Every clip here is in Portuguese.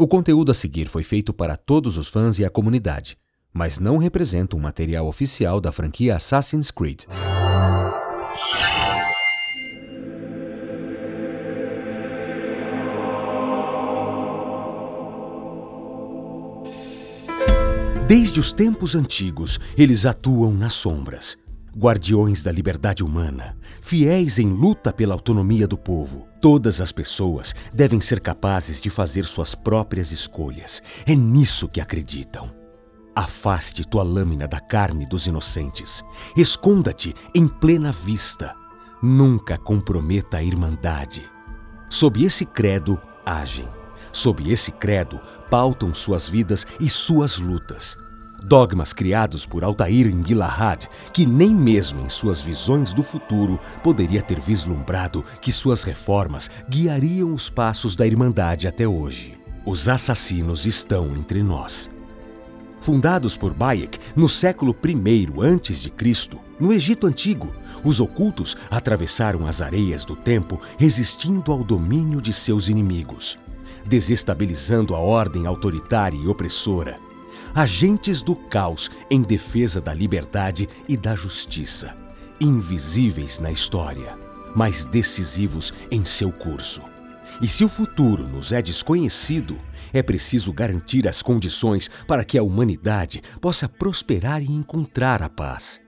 O conteúdo a seguir foi feito para todos os fãs e a comunidade, mas não representa um material oficial da franquia Assassin's Creed. Desde os tempos antigos, eles atuam nas sombras, guardiões da liberdade humana, fiéis em luta pela autonomia do povo. Todas as pessoas devem ser capazes de fazer suas próprias escolhas. É nisso que acreditam. Afaste tua lâmina da carne dos inocentes. Esconda-te em plena vista. Nunca comprometa a irmandade. Sob esse credo, agem. Sob esse credo, pautam suas vidas e suas lutas. Dogmas criados por Altair em Gilahad, que nem mesmo em suas visões do futuro poderia ter vislumbrado que suas reformas guiariam os passos da Irmandade até hoje. Os assassinos estão entre nós. Fundados por Bayek no século I a.C., no Egito Antigo, os ocultos atravessaram as areias do tempo resistindo ao domínio de seus inimigos desestabilizando a ordem autoritária e opressora, agentes do caos em defesa da liberdade e da justiça, invisíveis na história, mas decisivos em seu curso. E se o futuro nos é desconhecido, é preciso garantir as condições para que a humanidade possa prosperar e encontrar a paz.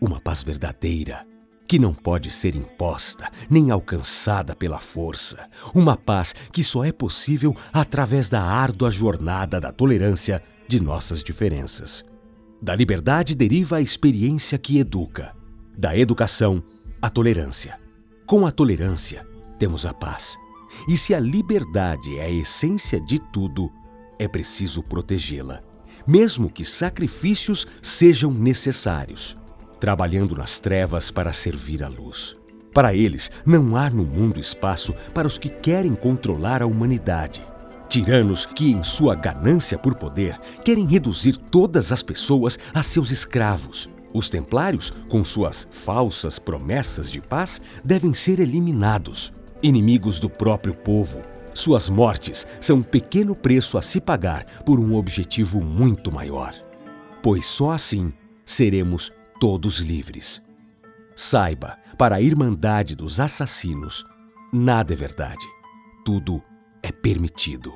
Uma paz verdadeira que não pode ser imposta nem alcançada pela força. Uma paz que só é possível através da árdua jornada da tolerância de nossas diferenças. Da liberdade deriva a experiência que educa. Da educação, a tolerância. Com a tolerância, temos a paz. E se a liberdade é a essência de tudo, é preciso protegê-la, mesmo que sacrifícios sejam necessários trabalhando nas trevas para servir a luz. Para eles, não há no mundo espaço para os que querem controlar a humanidade. Tiranos que, em sua ganância por poder, querem reduzir todas as pessoas a seus escravos. Os templários, com suas falsas promessas de paz, devem ser eliminados. Inimigos do próprio povo. Suas mortes são um pequeno preço a se pagar por um objetivo muito maior. Pois só assim seremos todos livres. Saiba, para a Irmandade dos Assassinos, nada é verdade. Tudo é permitido.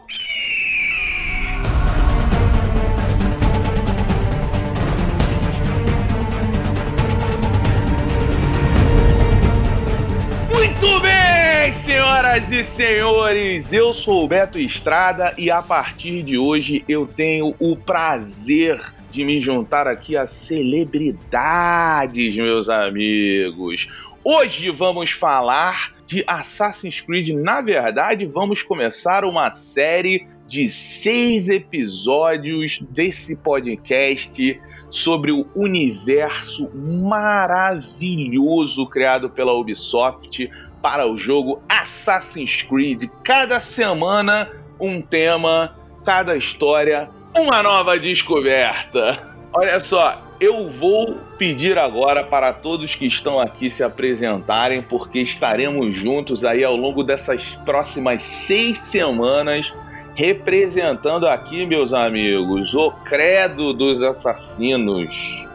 Muito bem, senhoras e senhores, eu sou o Beto Estrada e a partir de hoje eu tenho o prazer de me juntar aqui a celebridades, meus amigos. Hoje vamos falar de Assassin's Creed. Na verdade, vamos começar uma série de seis episódios desse podcast sobre o universo maravilhoso criado pela Ubisoft para o jogo Assassin's Creed. Cada semana um tema, cada história uma nova descoberta. Olha só, eu vou pedir agora para todos que estão aqui se apresentarem, porque estaremos juntos aí ao longo dessas próximas seis semanas, representando aqui, meus amigos, o credo dos assassinos.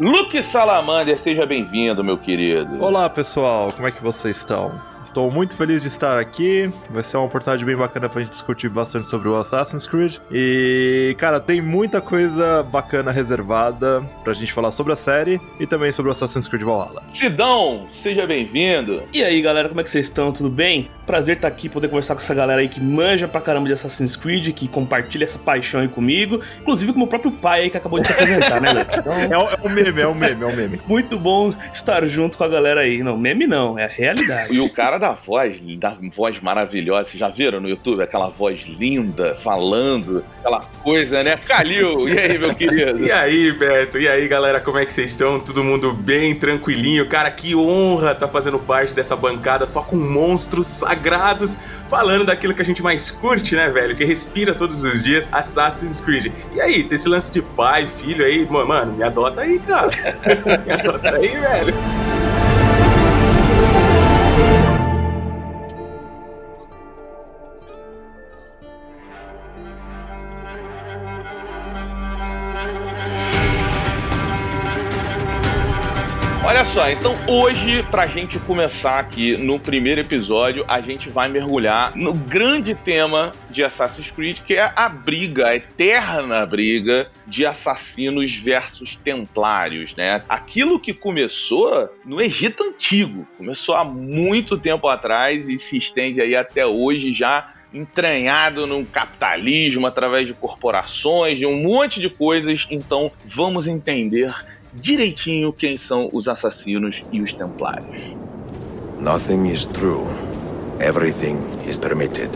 Luke Salamander, seja bem-vindo, meu querido. Olá, pessoal, como é que vocês estão? Estou muito feliz de estar aqui. Vai ser uma oportunidade bem bacana pra gente discutir bastante sobre o Assassin's Creed. E, cara, tem muita coisa bacana reservada pra gente falar sobre a série e também sobre o Assassin's Creed Valhalla. Sidão, seja bem-vindo. E aí, galera, como é que vocês estão? Tudo bem? Prazer estar aqui, poder conversar com essa galera aí que manja pra caramba de Assassin's Creed, que compartilha essa paixão aí comigo. Inclusive com o meu próprio pai aí que acabou de se apresentar, né? Então... É, um, é um meme, é um meme, é um meme. Muito bom estar junto com a galera aí. Não, meme não, é a realidade. E o cara cara da voz, da voz maravilhosa. Vocês já viram no YouTube aquela voz linda, falando, aquela coisa, né? Calil, e aí, meu querido? e aí, Beto? E aí, galera, como é que vocês estão? Todo mundo bem, tranquilinho? Cara, que honra estar tá fazendo parte dessa bancada só com monstros sagrados, falando daquilo que a gente mais curte, né, velho? Que respira todos os dias, Assassin's Creed. E aí, tem esse lance de pai, filho aí, mano, me adota aí, cara. me adota aí, velho. Então hoje, pra gente começar aqui no primeiro episódio, a gente vai mergulhar no grande tema de Assassin's Creed, que é a briga, a eterna briga de assassinos versus templários, né? Aquilo que começou no Egito Antigo, começou há muito tempo atrás e se estende aí até hoje já entranhado no capitalismo através de corporações, de um monte de coisas. Então, vamos entender direitinho quem são os assassinos e os templários. Nothing is true. Everything is permitted.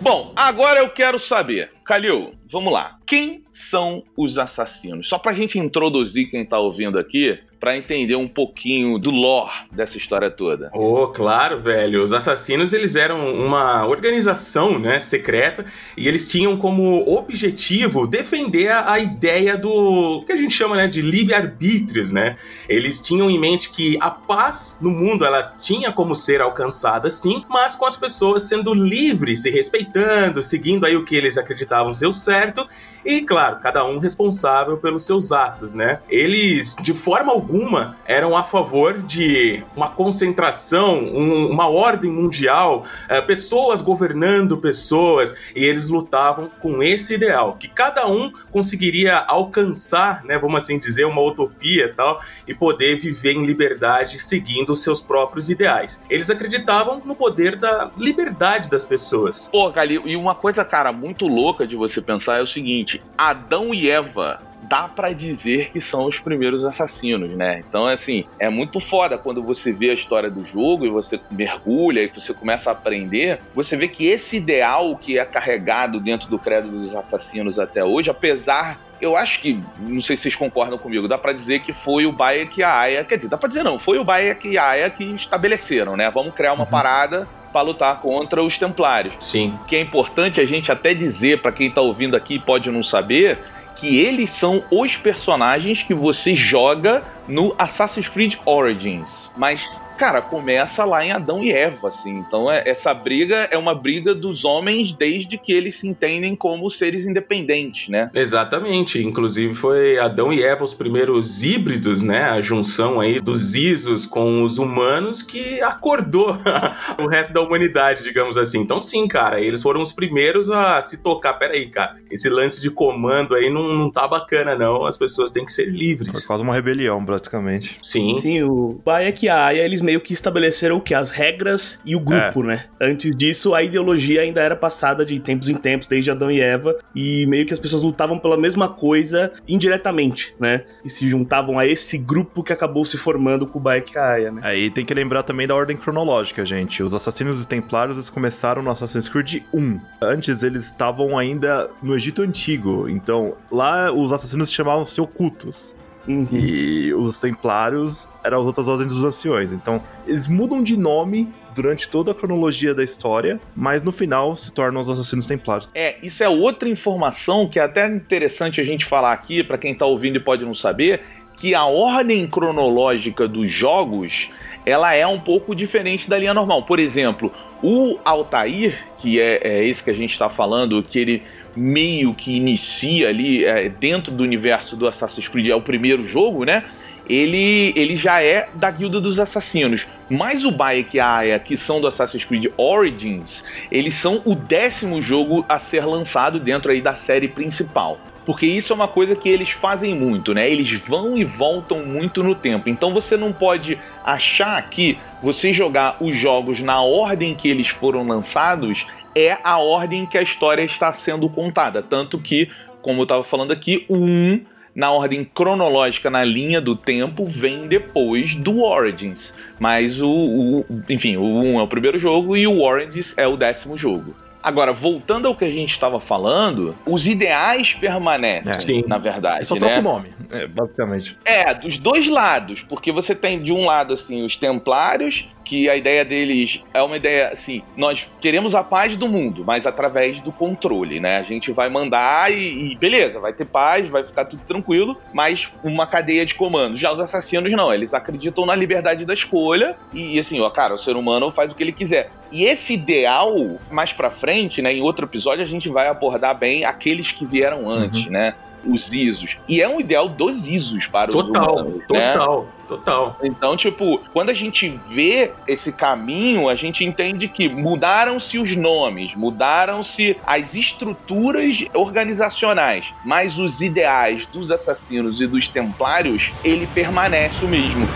Bom, agora eu quero saber, Calil, vamos lá. Quem são os assassinos? Só pra gente introduzir quem tá ouvindo aqui, para entender um pouquinho do lore dessa história toda. Oh, claro, velho. Os assassinos, eles eram uma organização, né, secreta, e eles tinham como objetivo defender a, a ideia do que a gente chama, né, de livre-arbítrios, né? Eles tinham em mente que a paz no mundo, ela tinha como ser alcançada, sim, mas com as pessoas sendo livres, se respeitando, seguindo aí o que eles acreditavam ser o certo, e, claro, cada um responsável pelos seus atos, né? Eles, de forma alguma, eram a favor de uma concentração, um, uma ordem mundial, uh, pessoas governando pessoas, e eles lutavam com esse ideal, que cada um conseguiria alcançar, né, vamos assim dizer, uma utopia e tal, e poder viver em liberdade seguindo os seus próprios ideais. Eles acreditavam no poder da liberdade das pessoas. Pô, Gali, e uma coisa, cara, muito louca de você pensar é o seguinte, seguinte: Adão e Eva dá para dizer que são os primeiros assassinos, né? Então, assim, é muito foda quando você vê a história do jogo e você mergulha e você começa a aprender, você vê que esse ideal que é carregado dentro do credo dos assassinos até hoje, apesar eu acho que, não sei se vocês concordam comigo, dá para dizer que foi o Bayek e a Aya, quer dizer, dá pra dizer não, foi o Bayek e a Aya que estabeleceram, né? Vamos criar uma uhum. parada para lutar contra os Templários. Sim. Que é importante a gente até dizer para quem está ouvindo aqui e pode não saber que eles são os personagens que você joga no Assassin's Creed Origins. Mas cara, começa lá em Adão e Eva, assim. Então, é, essa briga é uma briga dos homens desde que eles se entendem como seres independentes, né? Exatamente. Inclusive, foi Adão e Eva os primeiros híbridos, né? A junção aí dos Isos com os humanos que acordou o resto da humanidade, digamos assim. Então, sim, cara, eles foram os primeiros a se tocar. Peraí, cara, esse lance de comando aí não, não tá bacana, não. As pessoas têm que ser livres. Foi quase uma rebelião, praticamente. Sim. Sim, o Bayek e a Aya, eles meio que estabeleceram o que? As regras e o grupo, é. né? Antes disso, a ideologia ainda era passada de tempos em tempos, desde Adão e Eva, e meio que as pessoas lutavam pela mesma coisa indiretamente, né? E se juntavam a esse grupo que acabou se formando com o Baek Aya, né? Aí é, tem que lembrar também da ordem cronológica, gente. Os assassinos e templários eles começaram no Assassin's Creed 1. Antes eles estavam ainda no Egito Antigo, então lá os assassinos se chamavam-se ocultos. Uhum. E os Templários eram as outras ordens dos anciões. Então, eles mudam de nome durante toda a cronologia da história, mas no final se tornam os assassinos templários. É, isso é outra informação que é até interessante a gente falar aqui, para quem tá ouvindo e pode não saber, que a ordem cronológica dos jogos, ela é um pouco diferente da linha normal. Por exemplo, o Altair, que é, é esse que a gente está falando, que ele meio que inicia ali é, dentro do universo do Assassin's Creed, é o primeiro jogo, né? Ele, ele já é da Guilda dos Assassinos. Mas o Bayek e a Aya, que são do Assassin's Creed Origins, eles são o décimo jogo a ser lançado dentro aí da série principal. Porque isso é uma coisa que eles fazem muito, né? Eles vão e voltam muito no tempo. Então você não pode achar que você jogar os jogos na ordem que eles foram lançados é a ordem que a história está sendo contada. Tanto que, como eu estava falando aqui, o 1, na ordem cronológica, na linha do tempo, vem depois do Origins. Mas o, o enfim, o 1 é o primeiro jogo e o Origins é o décimo jogo. Agora, voltando ao que a gente estava falando, os ideais permanecem, é. na verdade. É só né? troca o nome, é, basicamente. É, dos dois lados, porque você tem de um lado assim os templários que a ideia deles é uma ideia assim: nós queremos a paz do mundo, mas através do controle, né? A gente vai mandar e, e, beleza, vai ter paz, vai ficar tudo tranquilo, mas uma cadeia de comandos. Já os assassinos não, eles acreditam na liberdade da escolha e, assim, ó, cara, o ser humano faz o que ele quiser. E esse ideal, mais pra frente, né, em outro episódio, a gente vai abordar bem aqueles que vieram antes, uhum. né? Os ISOs. E é um ideal dos ISOs para total, os humanos. Total, total. Né? Total. Então, tipo, quando a gente vê esse caminho, a gente entende que mudaram-se os nomes, mudaram-se as estruturas organizacionais, mas os ideais dos assassinos e dos templários, ele permanece o mesmo.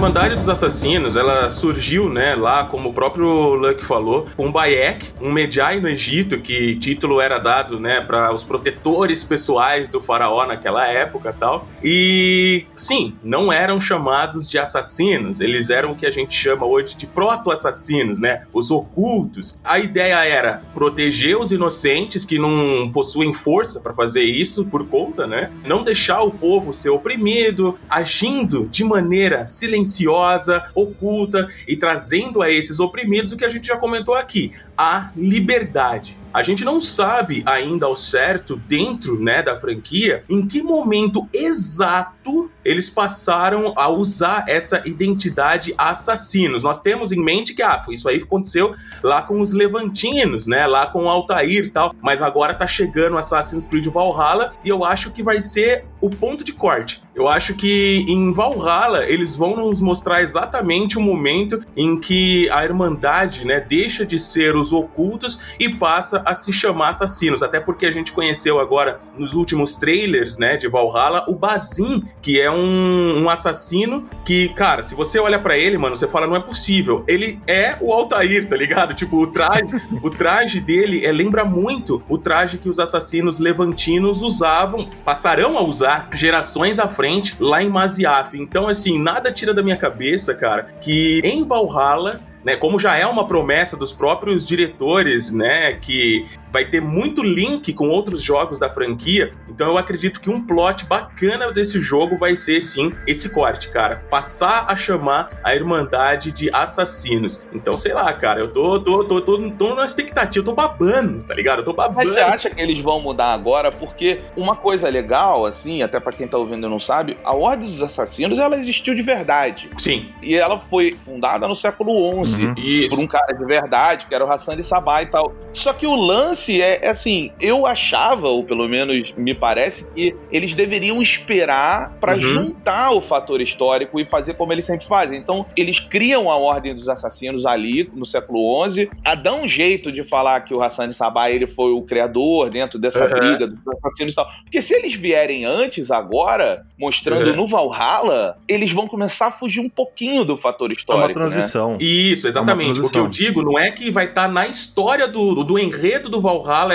Irmandade dos Assassinos, ela surgiu, né, lá, como o próprio Luck falou, com Bayek, um Medjai no Egito, que título era dado, né, para os protetores pessoais do faraó naquela época tal. E, sim, não eram chamados de assassinos, eles eram o que a gente chama hoje de proto-assassinos, né, os ocultos. A ideia era proteger os inocentes que não possuem força para fazer isso por conta, né, não deixar o povo ser oprimido, agindo de maneira silenciosa silenciosa, oculta e trazendo a esses oprimidos o que a gente já comentou aqui, a liberdade. A gente não sabe ainda ao certo, dentro né, da franquia, em que momento exato eles passaram a usar essa identidade assassinos. Nós temos em mente que ah, isso aí aconteceu lá com os Levantinos, né? Lá com o Altair e tal. Mas agora tá chegando Assassin's Creed Valhalla e eu acho que vai ser o ponto de corte. Eu acho que em Valhalla eles vão nos mostrar exatamente o momento em que a Irmandade, né, deixa de ser os ocultos e passa a se chamar assassinos. Até porque a gente conheceu agora nos últimos trailers, né, de Valhalla, o Bazin, que é um, um assassino que, cara, se você olha para ele, mano, você fala, não é possível. Ele é o Altair, tá ligado? Tipo, o traje, o traje dele é, lembra muito o traje que os assassinos levantinos usavam, passarão a usar gerações à frente lá em Maziaf. Então, assim, nada tira da minha cabeça, cara, que em Valhalla né, como já é uma promessa dos próprios diretores, né, que vai ter muito link com outros jogos da franquia. Então eu acredito que um plot bacana desse jogo vai ser sim esse corte, cara. Passar a chamar a Irmandade de Assassinos. Então, sei lá, cara, eu tô, tô, tô, tô, tô numa expectativa, eu tô babando, tá ligado? Eu tô babando. Mas você acha que eles vão mudar agora? Porque uma coisa legal, assim, até para quem tá ouvindo e não sabe, a Ordem dos Assassinos, ela existiu de verdade. Sim. E ela foi fundada no século XI uhum. por um cara de verdade, que era o Hassan de Sabah e tal. Só que o lance lance é, é, assim, eu achava, ou pelo menos me parece, que eles deveriam esperar para uhum. juntar o fator histórico e fazer como eles sempre fazem. Então, eles criam a Ordem dos Assassinos ali no século XI, a dar um jeito de falar que o Hassan Sabah ele foi o criador dentro dessa uhum. briga dos assassinos e tal. Porque se eles vierem antes, agora, mostrando uhum. no Valhalla, eles vão começar a fugir um pouquinho do fator histórico. É uma né? transição. Né? Isso, exatamente. É o que eu digo não é que vai estar tá na história do, do enredo do Valhalla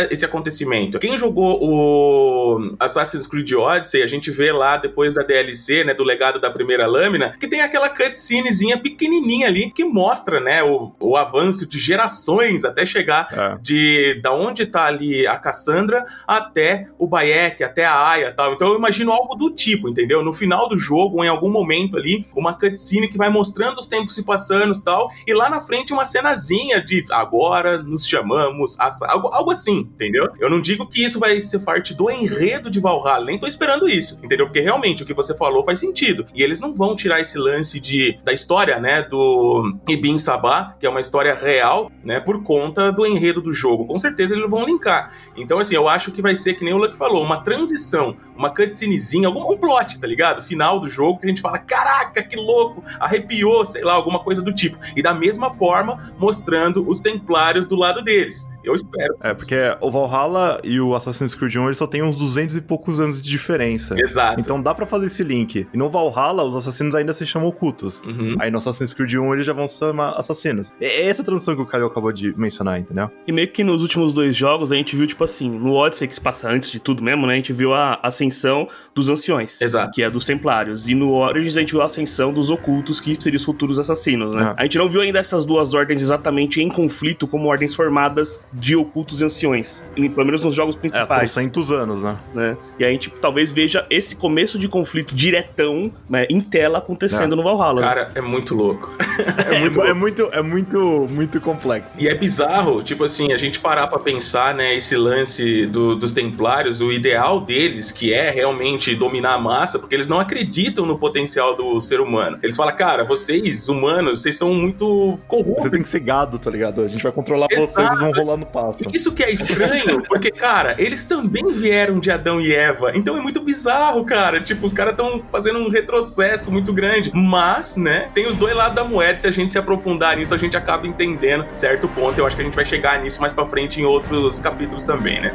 esse acontecimento. Quem jogou o Assassin's Creed Odyssey, a gente vê lá depois da DLC, né, do legado da primeira lâmina, que tem aquela cutscenezinha pequenininha ali que mostra, né, o, o avanço de gerações até chegar é. de da onde tá ali a Cassandra até o Bayek, até a Aya, tal. Então eu imagino algo do tipo, entendeu? No final do jogo, em algum momento ali, uma cutscene que vai mostrando os tempos se passando, tal, e lá na frente uma cenazinha de agora nos chamamos algo, algo assim, entendeu? Eu não digo que isso vai ser parte do enredo de Valhalla, nem tô esperando isso, entendeu? Porque realmente o que você falou faz sentido. E eles não vão tirar esse lance de da história, né, do Ibn Sabah, que é uma história real, né, por conta do enredo do jogo. Com certeza eles vão linkar. Então, assim, eu acho que vai ser, que nem o Luck falou, uma transição, uma cutscenezinha, algum um plot, tá ligado? Final do jogo que a gente fala, caraca, que louco, arrepiou, sei lá, alguma coisa do tipo. E da mesma forma, mostrando os templários do lado deles. Eu espero. É, porque o Valhalla e o Assassin's Creed 1 eles só têm uns 200 e poucos anos de diferença. Exato. Então dá para fazer esse link. E no Valhalla, os assassinos ainda se chamam ocultos. Uhum. Aí no Assassin's Creed 1 eles já vão se chamar assassinos. É essa transição que o Caio acabou de mencionar, entendeu? E meio que nos últimos dois jogos a gente viu, tipo assim, no Odyssey, que se passa antes de tudo mesmo, né? A gente viu a ascensão dos anciões. Exato. Que é dos templários. E no Origins a gente viu a ascensão dos ocultos, que seriam os futuros assassinos, né? É. A gente não viu ainda essas duas ordens exatamente em conflito como ordens formadas de ocultos e anciões. Pelo menos nos jogos principais. É, 200 anos, né? né? E a gente talvez veja esse começo de conflito diretão, né, em tela acontecendo é. no Valhalla. Cara, é muito louco. É muito, é muito, é muito, muito complexo. E é bizarro, tipo assim, a gente parar pra pensar, né, esse lance do, dos templários, o ideal deles, que é realmente dominar a massa, porque eles não acreditam no potencial do ser humano. Eles falam, cara, vocês, humanos, vocês são muito corruptos. Você tem que ser gado, tá ligado? A gente vai controlar Exato. vocês e vão rolar no passo. Isso que é estranho, porque, cara, eles também vieram de Adão e Eva. Então é muito bizarro, cara. Tipo, os caras estão fazendo um retrocesso muito grande. Mas, né, tem os dois lados da moeda. Se a gente se aprofundar nisso, a gente acaba entendendo certo ponto. Eu acho que a gente vai chegar nisso mais pra frente em outros capítulos também, né?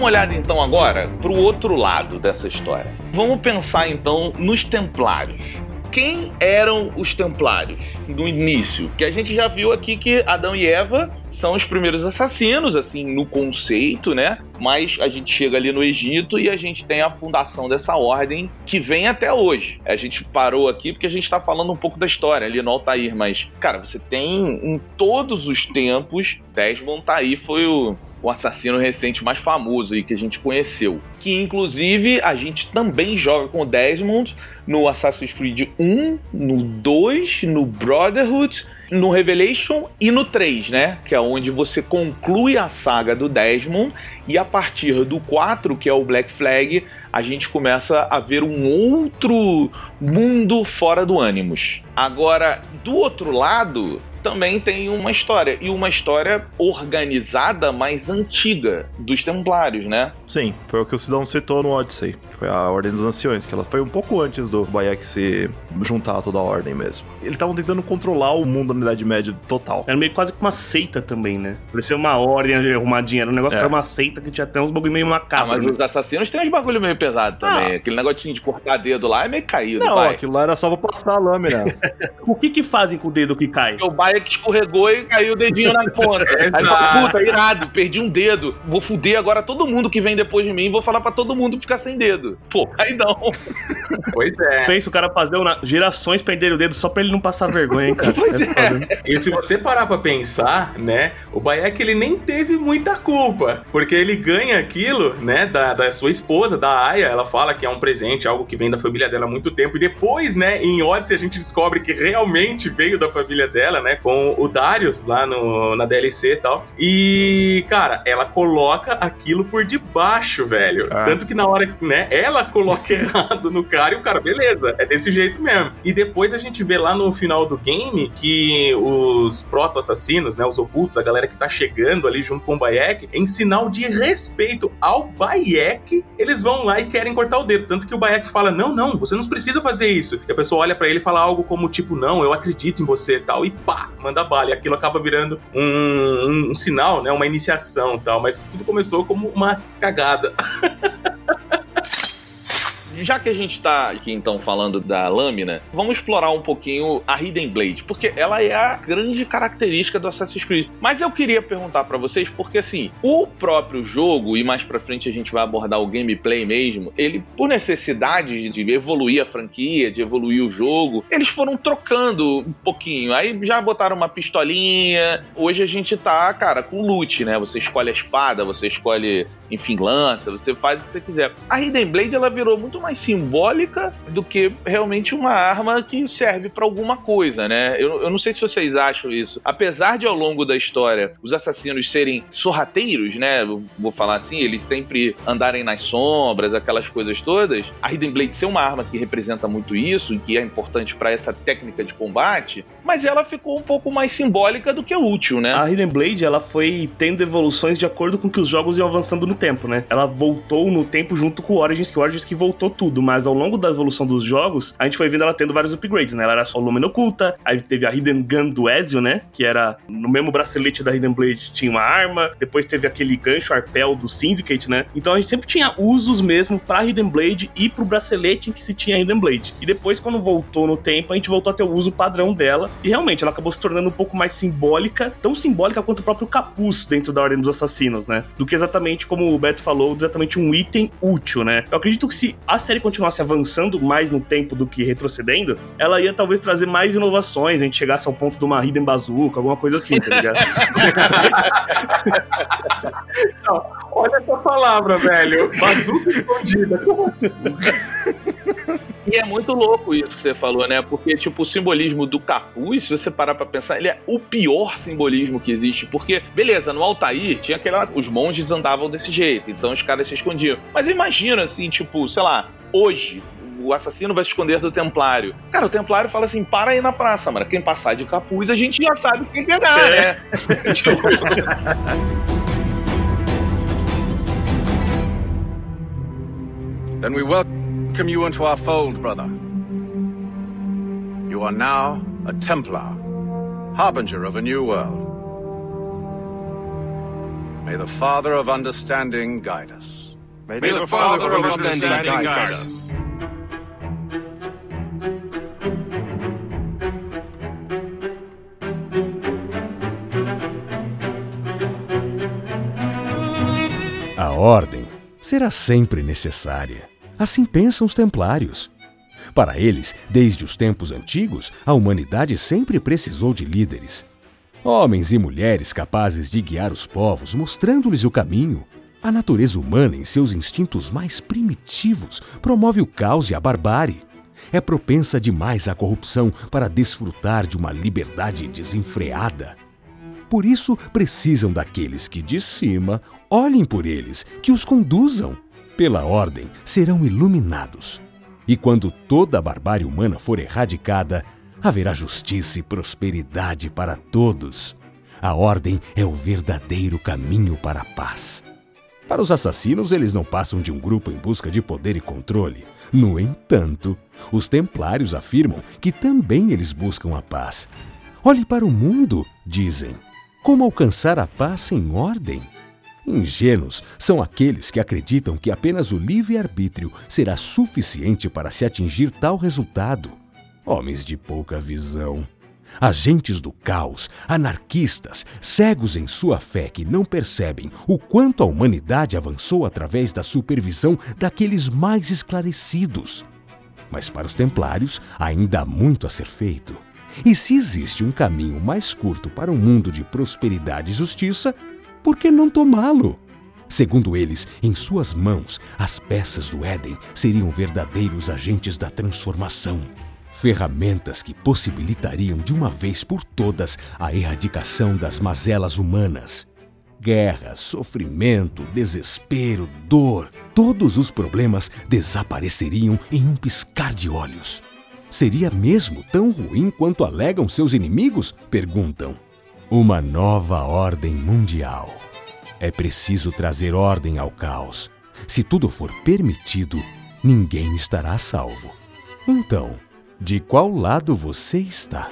Uma olhada então agora para o outro lado dessa história. Vamos pensar então nos Templários. Quem eram os Templários no início? Que a gente já viu aqui que Adão e Eva são os primeiros assassinos, assim, no conceito, né? Mas a gente chega ali no Egito e a gente tem a fundação dessa ordem que vem até hoje. A gente parou aqui porque a gente está falando um pouco da história ali no Altair, mas, cara, você tem em todos os tempos, Desmond aí, foi o o assassino recente mais famoso aí que a gente conheceu. Que inclusive a gente também joga com o Desmond no Assassin's Creed 1, no 2, no Brotherhood, no Revelation e no 3, né? Que é onde você conclui a saga do Desmond e a partir do 4, que é o Black Flag, a gente começa a ver um outro mundo fora do Animus. Agora, do outro lado, também tem uma história. E uma história organizada, mais antiga, dos Templários, né? Sim, foi o que o Sidão citou no Odyssey. Foi a Ordem dos Anciões, que ela foi um pouco antes do Bayek se juntar a toda a Ordem mesmo. Eles estavam tentando controlar o mundo na Idade Média total. Era meio quase que uma seita também, né? Parecia uma ordem arrumadinha. Era um negócio é. que era uma seita que tinha até uns bagulho meio macabro. Ah, mas né? os assassinos têm uns bagulho meio pesado também. Ah. Aquele negocinho de cortar dedo lá é meio caído, Não, vai. aquilo lá era só pra passar a lâmina. o que que fazem com o dedo que cai? O Bayek escorregou e caiu o dedinho na ponta. Aí ele falou, puta, irado, perdi um dedo. Vou fuder agora todo mundo que vem depois de mim e vou falar pra todo mundo ficar sem dedo. Pô, aí não. Pois é. Pensa o cara fazer uma... gerações perder o dedo só pra ele não passar vergonha, hein, cara. pois é. é. E se você parar pra pensar, né, o Bayek ele nem teve muita culpa, porque ele ganha aquilo, né, da, da sua esposa, da Aya, ela fala que é um presente, algo que vem da família dela há muito tempo, e depois, né, em Odyssey a gente descobre que realmente veio da família dela, né, com o Darius lá no, na DLC e tal. E, cara, ela coloca aquilo por debaixo, velho. Ah. Tanto que na hora, né, ela coloca errado no cara e o cara, beleza, é desse jeito mesmo. E depois a gente vê lá no final do game que os proto-assassinos, né, os ocultos, a galera que tá chegando ali junto com o Bayek, em sinal de respeito ao Bayek, eles vão lá e querem cortar o dedo. Tanto que o Bayek fala: Não, não, você não precisa fazer isso. E a pessoa olha para ele e fala algo como tipo: Não, eu acredito em você e tal. E pá, manda bala. E aquilo acaba virando um, um, um sinal, né? Uma iniciação e tal. Mas tudo começou como uma cagada cagada. já que a gente tá aqui então falando da lâmina, vamos explorar um pouquinho a Hidden Blade, porque ela é a grande característica do Assassin's Creed. Mas eu queria perguntar para vocês, porque assim, o próprio jogo, e mais pra frente a gente vai abordar o gameplay mesmo, ele, por necessidade de evoluir a franquia, de evoluir o jogo, eles foram trocando um pouquinho. Aí já botaram uma pistolinha. Hoje a gente tá, cara, com loot, né? Você escolhe a espada, você escolhe, enfim, lança, você faz o que você quiser. A Hidden Blade, ela virou muito mais mais simbólica do que realmente uma arma que serve para alguma coisa, né? Eu, eu não sei se vocês acham isso. Apesar de ao longo da história os assassinos serem sorrateiros, né? Vou falar assim, eles sempre andarem nas sombras, aquelas coisas todas. A Hidden Blade ser uma arma que representa muito isso e que é importante para essa técnica de combate, mas ela ficou um pouco mais simbólica do que útil, né? A Hidden Blade, ela foi tendo evoluções de acordo com que os jogos iam avançando no tempo, né? Ela voltou no tempo junto com o Origins, que o Origins que voltou tudo, mas ao longo da evolução dos jogos, a gente foi vendo ela tendo vários upgrades, né? Ela era só lâmina oculta, aí teve a Hidden Gun do Ezio, né? Que era no mesmo bracelete da Hidden Blade tinha uma arma, depois teve aquele gancho arpel do Syndicate, né? Então a gente sempre tinha usos mesmo pra Hidden Blade e pro bracelete em que se tinha Hidden Blade. E depois, quando voltou no tempo, a gente voltou a ter o uso padrão dela, e realmente ela acabou se tornando um pouco mais simbólica, tão simbólica quanto o próprio capuz dentro da Ordem dos Assassinos, né? Do que exatamente, como o Beto falou, exatamente um item útil, né? Eu acredito que se a série continuasse avançando mais no tempo do que retrocedendo, ela ia talvez trazer mais inovações, a gente chegasse ao ponto de uma Hidden Bazooka, alguma coisa assim, tá ligado? Não, olha essa palavra, velho. Bazooka escondida. E é muito louco isso que você falou, né? Porque, tipo, o simbolismo do capuz, se você parar pra pensar, ele é o pior simbolismo que existe. Porque, beleza, no Altair tinha aquela. Os monges andavam desse jeito, então os caras se escondiam. Mas imagina, assim, tipo, sei lá, hoje, o assassino vai se esconder do templário. Cara, o templário fala assim: para aí na praça, mano. Quem passar de capuz, a gente já sabe quem pegar, É. né? Then we welcome you into our fold, brother. You are now a Templar, harbinger of a new world. May the Father of Understanding guide us. May, the Father of Understanding guide us. A ordem será sempre necessária. Assim pensam os templários. Para eles, desde os tempos antigos, a humanidade sempre precisou de líderes. Homens e mulheres capazes de guiar os povos, mostrando-lhes o caminho. A natureza humana, em seus instintos mais primitivos, promove o caos e a barbárie. É propensa demais à corrupção para desfrutar de uma liberdade desenfreada. Por isso, precisam daqueles que de cima olhem por eles, que os conduzam. Pela ordem, serão iluminados. E quando toda a barbárie humana for erradicada, haverá justiça e prosperidade para todos. A ordem é o verdadeiro caminho para a paz. Para os assassinos, eles não passam de um grupo em busca de poder e controle. No entanto, os templários afirmam que também eles buscam a paz. Olhe para o mundo, dizem. Como alcançar a paz sem ordem? Ingênuos são aqueles que acreditam que apenas o livre-arbítrio será suficiente para se atingir tal resultado. Homens de pouca visão. Agentes do caos, anarquistas, cegos em sua fé que não percebem o quanto a humanidade avançou através da supervisão daqueles mais esclarecidos. Mas para os templários ainda há muito a ser feito. E se existe um caminho mais curto para um mundo de prosperidade e justiça, por que não tomá-lo? Segundo eles, em suas mãos, as peças do Éden seriam verdadeiros agentes da transformação. Ferramentas que possibilitariam de uma vez por todas a erradicação das mazelas humanas. Guerra, sofrimento, desespero, dor, todos os problemas desapareceriam em um piscar de olhos. Seria mesmo tão ruim quanto alegam seus inimigos? Perguntam. Uma nova ordem mundial. É preciso trazer ordem ao caos. Se tudo for permitido, ninguém estará salvo. Então, de qual lado você está?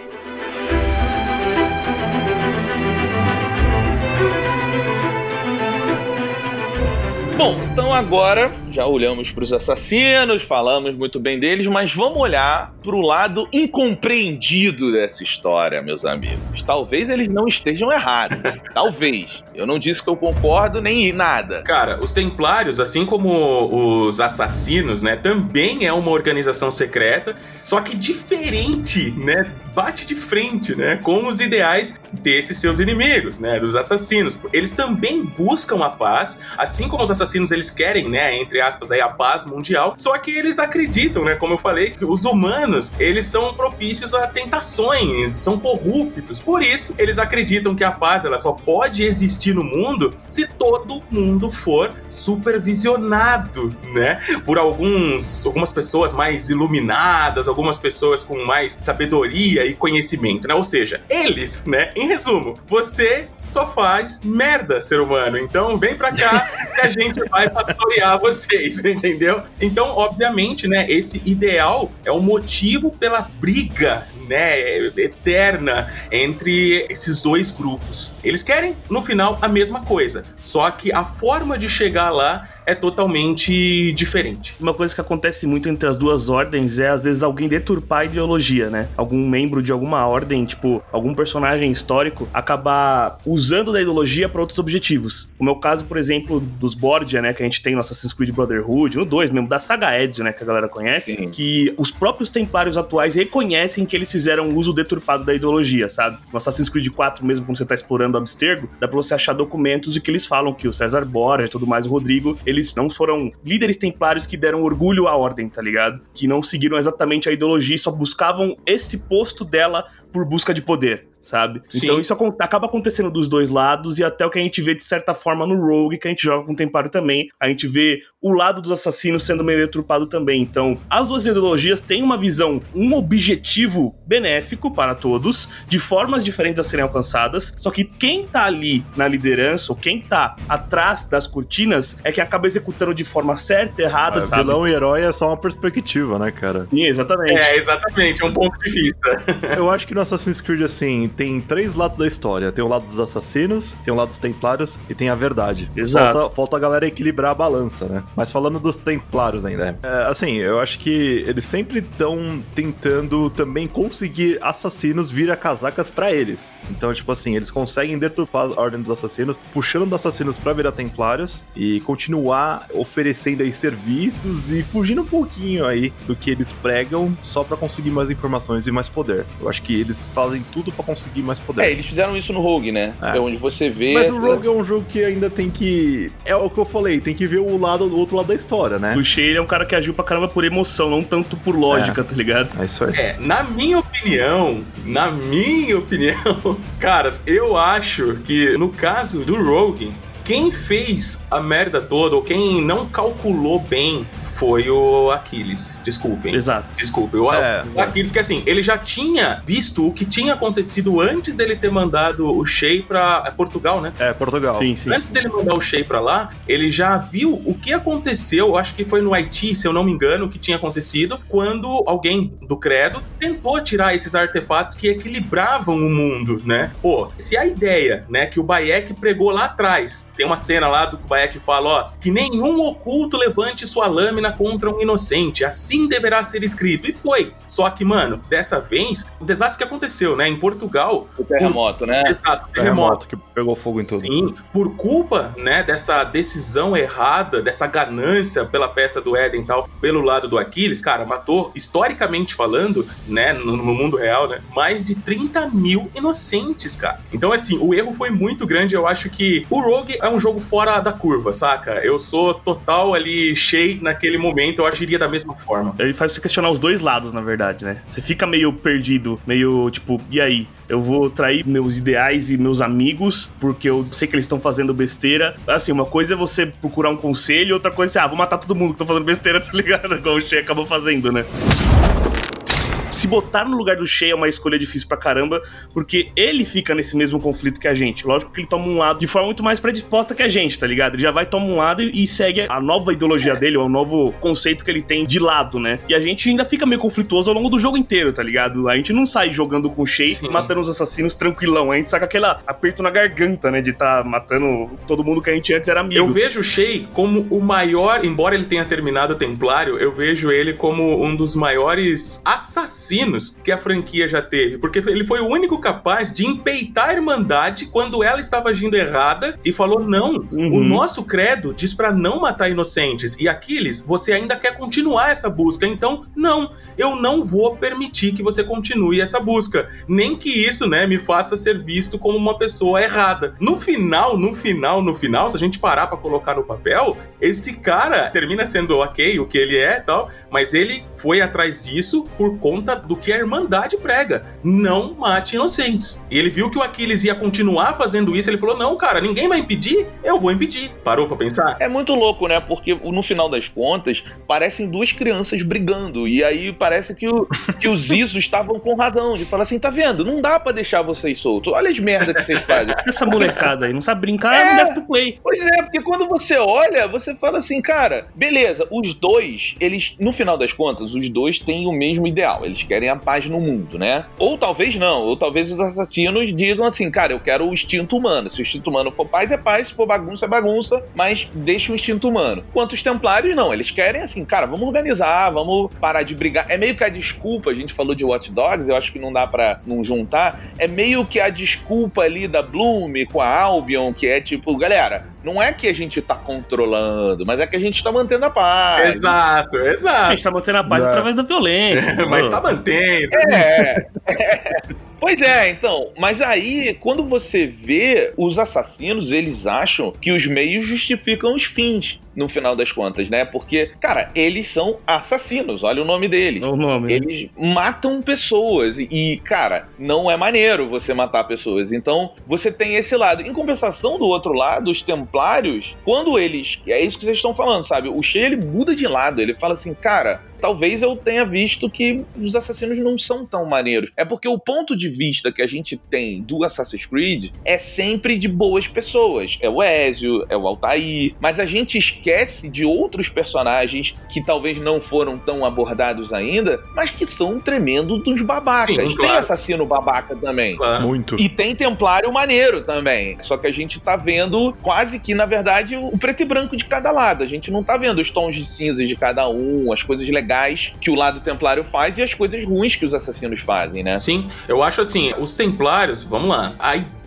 Bom, então agora já olhamos para os assassinos, falamos muito bem deles, mas vamos olhar para o lado incompreendido dessa história, meus amigos. Talvez eles não estejam errados. Talvez. Eu não disse que eu concordo nem nada. Cara, os Templários, assim como os assassinos, né, também é uma organização secreta, só que diferente, né? Bate de frente, né, com os ideais desses seus inimigos, né, dos assassinos. Eles também buscam a paz, assim como os assassinos eles querem, né, entre aspas aí a paz mundial. Só que eles acreditam, né, como eu falei, que os humanos, eles são propícios a tentações, são corruptos. Por isso, eles acreditam que a paz ela só pode existir no mundo se todo mundo for supervisionado, né, por alguns algumas pessoas mais iluminadas, algumas pessoas com mais sabedoria e conhecimento, né? Ou seja, eles, né? Em resumo, você só faz merda, ser humano. Então vem pra cá que a gente vai pastorear vocês, entendeu? Então, obviamente, né? Esse ideal é o motivo pela briga né, eterna entre esses dois grupos. Eles querem, no final, a mesma coisa. Só que a forma de chegar lá é totalmente diferente. Uma coisa que acontece muito entre as duas ordens é, às vezes, alguém deturpar a ideologia, né? Algum membro de alguma ordem, tipo, algum personagem histórico, acabar usando da ideologia para outros objetivos. O meu caso, por exemplo, dos Borgia, né? Que a gente tem no Assassin's Creed Brotherhood, no 2 mesmo, da saga Ezio, né? Que a galera conhece, Sim. que os próprios templários atuais reconhecem que eles fizeram uso deturpado da ideologia, sabe? No Assassin's Creed 4, mesmo quando você tá explorando o Abstergo, dá pra você achar documentos de que eles falam que o César Borgia e tudo mais, o Rodrigo, eles não foram líderes templários que deram orgulho à ordem, tá ligado? Que não seguiram exatamente a ideologia e só buscavam esse posto dela por busca de poder. Sabe? Sim. Então isso acaba acontecendo dos dois lados, e até o que a gente vê de certa forma no Rogue, que a gente joga com o Templário também. A gente vê o lado dos assassinos sendo meio deturpado também. Então, as duas ideologias têm uma visão, um objetivo benéfico para todos, de formas diferentes a serem alcançadas. Só que quem tá ali na liderança, ou quem tá atrás das cortinas, é que acaba executando de forma certa, errada, É, sabe? vilão e herói é só uma perspectiva, né, cara? Sim, exatamente. É, exatamente, é um ponto de vista. Eu acho que no Assassin's Creed, assim, tem três lados da história. Tem o lado dos assassinos, tem o lado dos templários e tem a verdade. Exato. Falta, falta a galera equilibrar a balança, né? Mas falando dos templários ainda. É, assim, eu acho que eles sempre estão tentando também conseguir assassinos vira casacas pra eles. Então, tipo assim, eles conseguem deturpar a ordem dos assassinos, puxando dos assassinos pra virar templários e continuar oferecendo aí serviços e fugindo um pouquinho aí do que eles pregam só pra conseguir mais informações e mais poder. Eu acho que eles fazem tudo pra conseguir mais poder. É, eles fizeram isso no Rogue, né? É. É, onde você vê. Mas o Rogue é um jogo que ainda tem que. É o que eu falei, tem que ver o lado o outro lado da história, né? O Shea ele é um cara que agiu pra caramba por emoção, não tanto por lógica, tá ligado? É isso aí. É, na minha opinião, na minha opinião, caras, eu acho que no caso do Rogue, quem fez a merda toda, ou quem não calculou bem, foi o Aquiles. Desculpem. Exato. Desculpa, eu, É, o Aquiles, porque assim, ele já tinha visto o que tinha acontecido antes dele ter mandado o Shea pra é Portugal, né? É, Portugal. Sim, sim. Antes dele mandar o Shea pra lá, ele já viu o que aconteceu, acho que foi no Haiti, se eu não me engano, o que tinha acontecido, quando alguém do credo tentou tirar esses artefatos que equilibravam o mundo, né? Pô, se a ideia, né, que o Bayek pregou lá atrás, tem uma cena lá do que o Bayek fala, ó, que nenhum oculto levante sua lâmina contra um inocente, assim deverá ser escrito. E foi. Só que, mano, dessa vez, o desastre que aconteceu, né, em Portugal, O terremoto, né? exato, terremoto. Terremoto que pegou fogo em tudo. Sim, por culpa, né, dessa decisão errada, dessa ganância pela peça do Éden e tal, pelo lado do Aquiles, cara, matou, historicamente falando, né, no, no mundo real, né, mais de 30 mil inocentes, cara. Então, assim, o erro foi muito grande. Eu acho que o Rogue é um jogo fora da curva, saca? Eu sou total ali cheio naquele momento, eu agiria da mesma forma. Ele faz você questionar os dois lados, na verdade, né? Você fica meio perdido, meio tipo, e aí? Eu vou trair meus ideais e meus amigos porque eu sei que eles estão fazendo besteira. Assim, uma coisa é você procurar um conselho, outra coisa é, ah, vou matar todo mundo que tá fazendo besteira, tá ligado? Igual o Shea acabou fazendo, né? Se botar no lugar do Shea é uma escolha difícil pra caramba, porque ele fica nesse mesmo conflito que a gente. Lógico que ele toma um lado de forma muito mais predisposta que a gente, tá ligado? Ele já vai tomar um lado e segue a nova ideologia dele, ou o novo conceito que ele tem de lado, né? E a gente ainda fica meio conflituoso ao longo do jogo inteiro, tá ligado? A gente não sai jogando com o Shea Sim. matando os assassinos tranquilão. A gente saca aquele aperto na garganta, né? De tá matando todo mundo que a gente antes era amigo. Eu vejo o Shea como o maior, embora ele tenha terminado o Templário, eu vejo ele como um dos maiores assassinos que a franquia já teve, porque ele foi o único capaz de empeitar a Irmandade quando ela estava agindo errada e falou: não, Uhum. o nosso credo diz pra não matar inocentes. E Aquiles, você ainda quer continuar essa busca, então não, eu não vou permitir que você continue essa busca, nem que isso, né, me faça ser visto como uma pessoa errada. No final, no final, no final, se a gente parar pra colocar no papel, esse cara termina sendo ok, o que ele é, tal, mas ele foi atrás disso por conta do que a Irmandade prega. Não mate inocentes. E ele viu que o Aquiles ia continuar fazendo isso, ele falou: "Não, cara, ninguém vai impedir, eu vou impedir". Parou pra pensar? É muito louco, né? Porque no final das contas, parecem duas crianças brigando. E aí parece que, o- que os Isos estavam com razão. De falar assim, tá vendo? Não dá pra deixar vocês soltos. Olha as merda que vocês fazem. Essa molecada aí não sabe brincar, É. não desce pro play. Pois é, porque quando você olha, você fala assim, cara, beleza, os dois, eles, no final das contas, os dois têm o mesmo ideal. Eles querem a paz no mundo, né? Ou talvez não, ou talvez os assassinos digam assim, cara, eu quero o instinto humano. Se o instinto humano for paz, é paz, se for bagunça, é bagunça, mas deixa o instinto humano. Quanto os templários, não, eles querem assim, cara, vamos organizar, vamos parar de brigar. É meio que a desculpa, a gente falou de Watch Dogs, eu acho que não dá para não juntar, é meio que a desculpa ali da Bloom com a Albion, que é tipo, galera, não é que a gente tá controlando, mas é que a gente tá mantendo a paz. Exato, exato. A gente tá mantendo a paz Não. através da violência. Mas tá mantendo. É. Pois é, então, mas aí, quando você vê os assassinos, eles acham que os meios justificam os fins, no final das contas, né? Porque, cara, eles são assassinos, olha o nome deles. É o nome. né? Eles matam pessoas e, cara, não é maneiro você matar pessoas. Então, você tem esse lado. Em compensação, do outro lado, os templários, quando eles. É isso que vocês estão falando, sabe? O Shea, ele muda de lado. Ele fala assim, cara. Talvez eu tenha visto que os assassinos não são tão maneiros. É porque o ponto de vista que a gente tem do Assassin's Creed é sempre de boas pessoas. É o Ezio, é o Altair. Mas a gente esquece de outros personagens que talvez não foram tão abordados ainda, mas que são tremendo dos babacas. Sim, Tem claro. assassino babaca também. Claro. Muito. E tem Templário maneiro também. Só que a gente tá vendo quase que, na verdade, o preto e branco de cada lado. A gente não tá vendo os tons de cinza de cada um, as coisas legais que o lado Templário faz e as coisas ruins que os assassinos fazem, né? Sim, eu acho assim, os templários, vamos lá, a ideia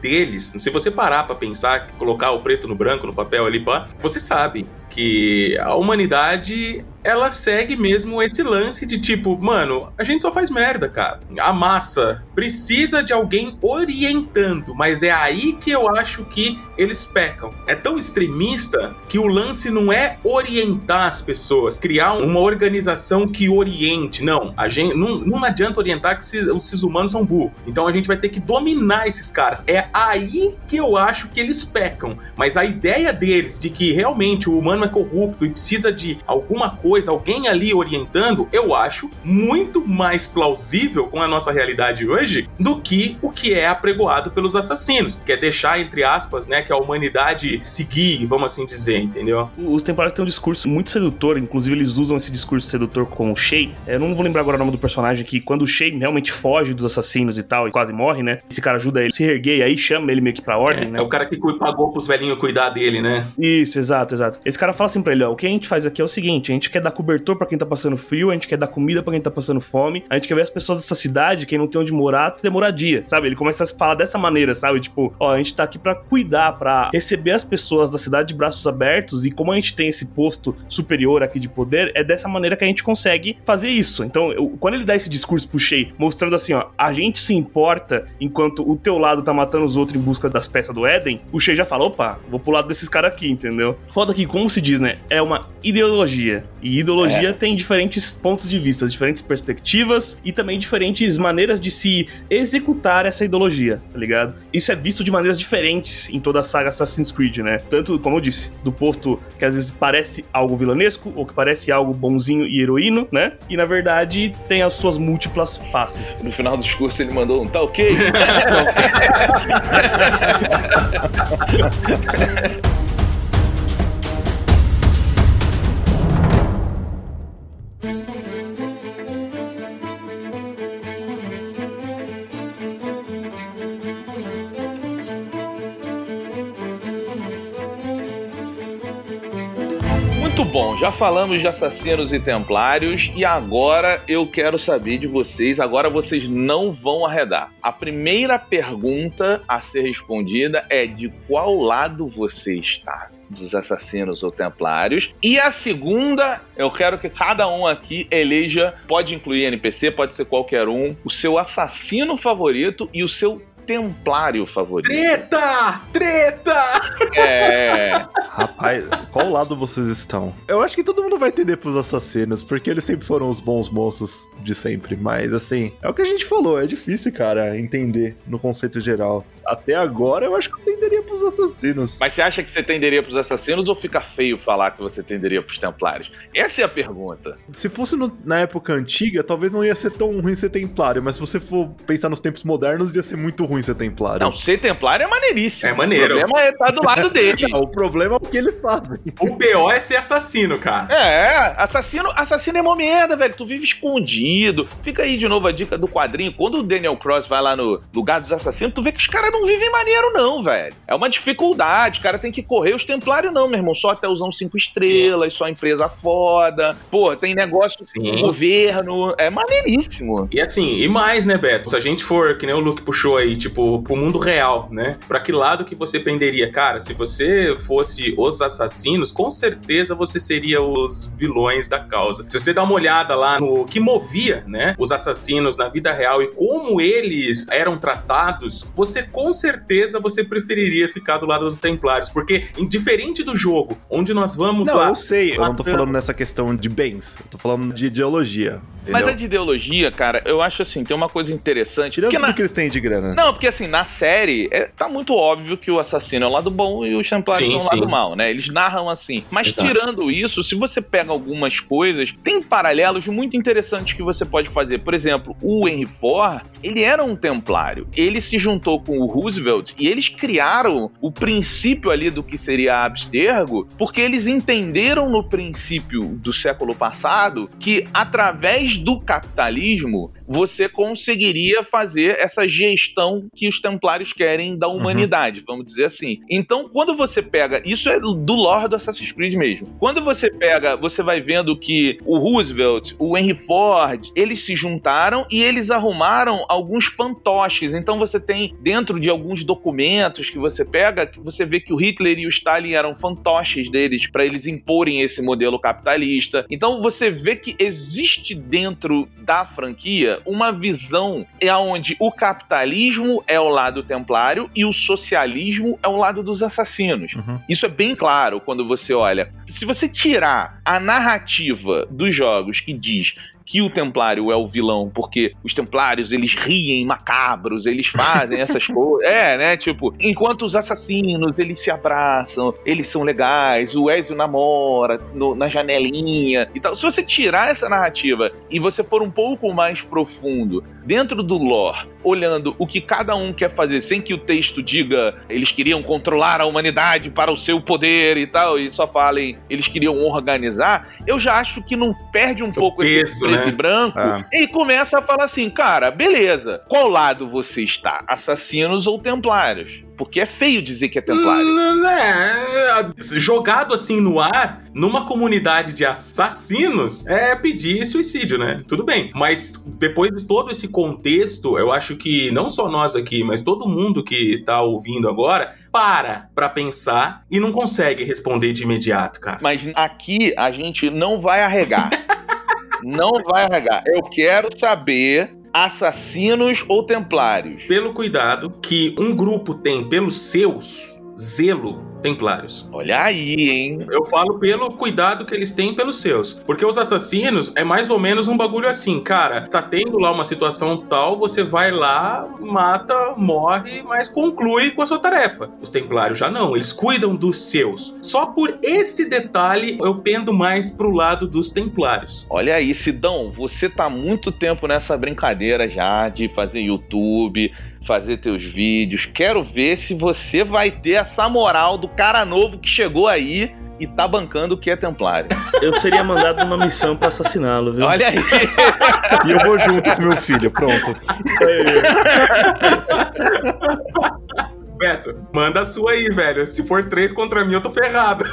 deles, se você parar pra pensar, colocar o preto no branco no papel ali, pá, você sabe que a humanidade ela segue mesmo esse lance de tipo, mano, a gente só faz merda, cara. A massa precisa de alguém orientando, mas é aí que eu acho que eles pecam. É tão extremista que o lance não é orientar as pessoas, criar uma organização que oriente. Não, a gente não, não adianta orientar que esses, esses humanos são burros. Então a gente vai ter que dominar esses caras. É aí que eu acho que eles pecam. Mas a ideia deles de que realmente o humano é corrupto e precisa de alguma coisa, alguém ali orientando, eu acho muito mais plausível com a nossa realidade hoje do que o que é apregoado pelos assassinos, que é deixar entre aspas, né, que a humanidade seguir, vamos assim dizer, entendeu? Os Templários têm um discurso muito sedutor, inclusive eles usam esse discurso sedutor com o Shay. Eu não vou lembrar agora o nome do personagem que quando o Shay realmente foge dos assassinos e tal, e quase morre, né? Esse cara ajuda ele a se erguer e aí chama ele meio que pra ordem, É, né? é o cara que pagou pros velhinhos cuidar dele, né? Isso, exato, exato. Esse cara fala assim pra ele, ó, o que a gente faz aqui é o seguinte, a gente quer dar cobertor pra quem tá passando frio, a gente quer dar comida pra quem tá passando fome, a gente quer ver as pessoas dessa cidade, quem não tem onde morar, ter moradia, sabe? Ele começa a falar dessa maneira, sabe? Tipo, ó, a gente tá aqui pra cuidar, pra receber as pessoas da cidade de braços abertos e como a gente tem esse posto superior aqui de poder, é dessa maneira que a gente consegue fazer isso. Então, eu- quando ele dá esse discurso pro Shea, mostrando assim, ó, a gente se importa enquanto o teu lado tá matando os outros em busca das peças do Éden, o Shea já fala, opa, vou pro lado desses caras aqui, entendeu? Foda que, como se diz, né, é uma ideologia. E ideologia tem diferentes pontos de vista, diferentes perspectivas e também diferentes maneiras de se executar essa ideologia, tá ligado? Isso é visto de maneiras diferentes em toda a saga Assassin's Creed, né? Tanto, como eu disse, do posto que às vezes parece algo vilanesco ou que parece algo bonzinho e heroíno, né? E na verdade tem as suas múltiplas faces. No final do discurso ele mandou um tá ok? Muito bom, já falamos de assassinos e templários e agora eu quero saber de vocês. Agora vocês não vão arredar. A primeira pergunta a ser respondida é de qual lado você está? Dos assassinos ou templários. E a segunda, eu quero que cada um aqui eleja, pode incluir NPC, pode ser qualquer um, o seu assassino favorito e o seu templário favorito. Treta! Treta! É. Rapaz, qual lado vocês estão? Eu acho que todo mundo vai entender pros assassinos, porque eles sempre foram os bons moços de sempre. Mas, assim, é o que a gente falou, é difícil, cara, entender no conceito geral. Até agora, eu acho que eu entenderia pros assassinos. Mas você acha que você tenderia pros assassinos ou fica feio falar que você tenderia pros templários? Essa é a pergunta. Se fosse no- na época antiga, talvez não ia ser tão ruim ser templário, mas se você for pensar nos tempos modernos, ia ser muito ruim ruim ser templário. Não, ser templário é maneiríssimo. É maneiro. O problema é estar do lado dele. Não, o problema é o que eles fazem. O BO é ser assassino, cara. É, assassino, assassino é uma merda, velho. Tu vive escondido. Fica aí de novo a dica do quadrinho. Quando o Daniel Cross vai lá no lugar dos assassinos, tu vê que os caras não vivem maneiro, não, velho. É uma dificuldade. O cara tem que correr. Os templários não, meu irmão. Só hotelzão cinco estrelas, só empresa foda. Pô, tem negócio Sim. com governo. É maneiríssimo. E assim, e mais, né, Beto? Se a gente for, que nem o Luke puxou aí, tipo, pro mundo real, né? Pra que lado que você penderia? Cara, se você fosse os assassinos, com certeza você seria os vilões da causa. Se você dá uma olhada lá no que movia, né, os assassinos na vida real e como eles eram tratados, você com certeza você preferiria ficar do lado dos templários, porque diferente do jogo, onde nós vamos Não, lá... eu sei, eu não tô falando nessa questão de bens, eu tô falando de ideologia. Mas entendeu? a de ideologia, cara, eu acho assim, tem uma coisa interessante. Porque tudo na, que eles têm de grana. Não, porque assim, na série, é, tá muito óbvio que o assassino é o lado bom e os templários Sim, são o lado mal, né? Eles narram assim. Mas Exato. tirando isso, se você pega algumas coisas, tem paralelos muito interessantes que você pode fazer. Por exemplo, o Henry Ford, ele era um templário. Ele se juntou com o Roosevelt e eles criaram o princípio ali do que seria abstergo, porque eles entenderam no princípio do século passado que através do capitalismo você conseguiria fazer essa gestão que os templários querem da humanidade, vamos dizer assim. Então, quando você pega, isso é do lore do Assassin's Creed mesmo. Quando você pega, você vai vendo que o Roosevelt, o Henry Ford, eles se juntaram e eles arrumaram alguns fantoches. Então você tem dentro de alguns documentos que você pega, você vê que o Hitler e o Stalin eram fantoches deles para eles imporem esse modelo capitalista. Então você vê que existe dentro da franquia uma visão é onde o capitalismo é o lado templário e o socialismo é o lado dos assassinos. Uhum. Isso é bem claro quando você olha. Se você tirar a narrativa dos jogos que diz que o templário é o vilão, porque os templários, eles riem macabros, eles fazem essas coisas. É, né? Tipo, enquanto os assassinos, eles se abraçam, eles são legais, o Ezio namora no- na janelinha e tal. Se você tirar essa narrativa e você for um pouco mais profundo dentro do lore, olhando o que cada um quer fazer, sem que o texto diga eles queriam controlar a humanidade para o seu poder e tal, e só falem eles queriam organizar, eu já acho que não perde um pouco esse peso, preto né? e branco É. e começa a falar assim, cara, beleza, qual lado você está? Assassinos ou templários? Porque é feio dizer que é templário. Hum, é, jogado assim no ar, numa comunidade de assassinos, é pedir suicídio, né? Tudo bem. Mas depois de todo esse contexto, eu acho que não só nós aqui, mas todo mundo que tá ouvindo agora, para pra pensar e não consegue responder de imediato, cara. Mas aqui a gente não vai arregar. não vai arregar. Eu quero saber assassinos ou templários. Pelo cuidado que um grupo tem pelos seus, zelo templários. Olha aí, hein? Eu falo pelo cuidado que eles têm pelos seus. Porque os assassinos é mais ou menos um bagulho assim, cara. Tá tendo lá uma situação tal, você vai lá, mata, morre, mas conclui com a sua tarefa. Os templários já não, eles cuidam dos seus. Só por esse detalhe eu pendo mais pro lado dos templários. Olha aí, Sidão, você tá muito tempo nessa brincadeira já de fazer YouTube, fazer teus vídeos. Quero ver se você vai ter essa moral do cara novo que chegou aí e tá bancando o que é templário. Eu seria mandado numa missão pra assassiná-lo, viu? Olha aí. E eu vou junto com meu filho, pronto. Beto, manda a sua aí, velho. Se for três contra mim, eu tô ferrado.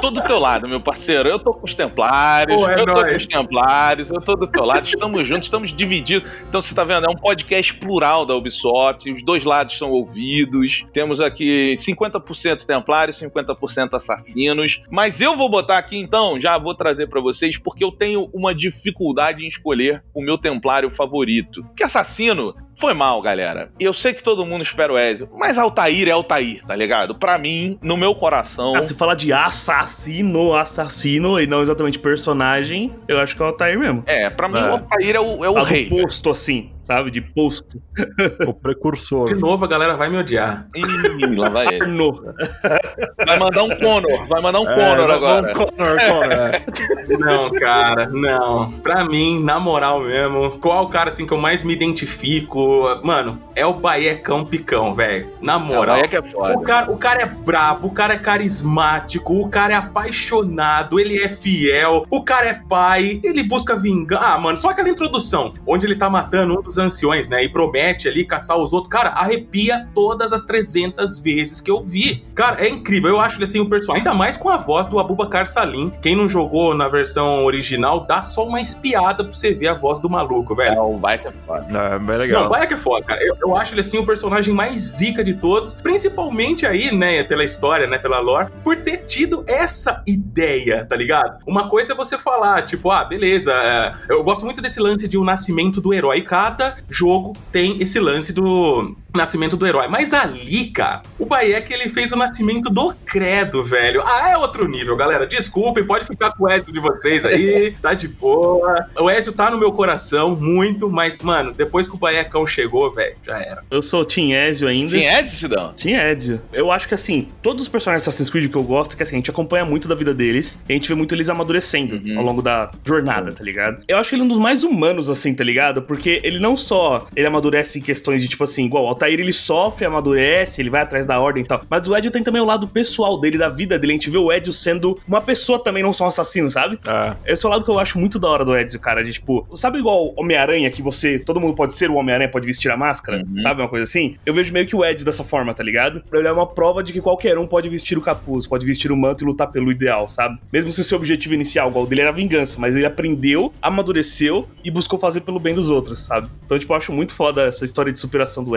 tô do teu lado, meu parceiro. Eu tô com os templários, Pô, é eu tô nóis. com os templários, eu tô do teu lado. Estamos juntos, estamos divididos. Então você tá vendo, é um podcast plural da Ubisoft. Os dois lados são ouvidos. Temos aqui 50% templários, 50% assassinos. Mas eu vou botar aqui então, já vou trazer pra vocês, porque eu tenho uma dificuldade em escolher o meu templário favorito. Que assassino foi mal, galera. Eu sei que todo mundo espera o Ezio, mas Altair é Altair, tá ligado? Pra mim, no meu coração. Ah, se falar de assassino, assassino e não exatamente personagem, eu acho que é o Altair mesmo. É, pra mim É. o Altair é o, é o rei. velho. posto assim. Sabe? De posto. O precursor. De novo, a galera vai me odiar. Ih, lá vai ele. Arno. Vai mandar um Conor, vai mandar um É, Conor agora. Conor, Conor, é. Não, cara, não. Pra mim, na moral mesmo, qual o cara assim que eu mais me identifico? Mano, é o Baecão Picão, velho. Na moral. É que é foda. O cara, o cara é brabo, o cara é carismático, o cara é apaixonado, ele é fiel, o cara é pai, ele busca vingança. Ah, mano, só aquela introdução, onde ele tá matando um dos anciões, né? E promete ali caçar os outros. Cara, arrepia todas as 300 vezes que eu vi. Cara, é incrível. Eu acho ele assim, o personagem. Ainda mais com a voz do Abubakar Salim. Quem não jogou na versão original, dá só uma espiada pra você ver a voz do maluco, velho. É, o bike é foda. É, bem Não, legal. o Bayek é foda, cara. Eu, eu acho ele assim o personagem mais zica de todos, principalmente aí, né, pela história, né, pela lore, por ter tido essa ideia, tá ligado? Uma coisa é você falar, tipo, ah, beleza, é, eu gosto muito desse lance de o nascimento do herói. Cada jogo tem esse lance do nascimento do herói. Mas ali, cara, o Bayek ele fez o nascimento do credo, velho. Ah, é outro nível, galera. Desculpem, pode ficar com o Ezio de vocês aí, tá de boa. O Ezio tá no meu coração muito, mas, mano, depois que o Baekão chegou, velho, já era. Eu sou Team Ezio ainda. Quem é, Cidão? Team Ezio. Eu acho que assim, todos os personagens de Assassin's Creed que eu gosto, que assim, a gente acompanha muito da vida deles, e a gente vê muito eles amadurecendo Uhum. ao longo da jornada, tá ligado? Eu acho ele um dos mais humanos, assim, tá ligado? Porque ele não só ele amadurece em questões de, tipo assim, igual o Altair, ele sofre, amadurece, ele vai atrás da ordem e tal. Mas o Ezio tem também o lado pessoal dele, da vida dele. A gente vê o Ezio sendo uma pessoa também, não só um assassino, sabe? É. Esse é o lado que eu acho muito da hora do Ezio, cara. De tipo, sabe igual Homem-Aranha, que você. Todo mundo pode ser o Homem-Aranha, pode vestir a máscara? Uhum. Sabe? Uma coisa assim? Eu vejo meio que o Ezio dessa forma, tá ligado? Pra ele é uma prova de que qualquer um pode vestir o capuz, pode vestir o manto e lutar pelo ideal, sabe? Mesmo se o seu objetivo inicial, igual o dele, era vingança, mas ele aprendeu, amadureceu e buscou fazer pelo bem dos outros, sabe? Então, tipo, eu acho muito foda essa história de superação do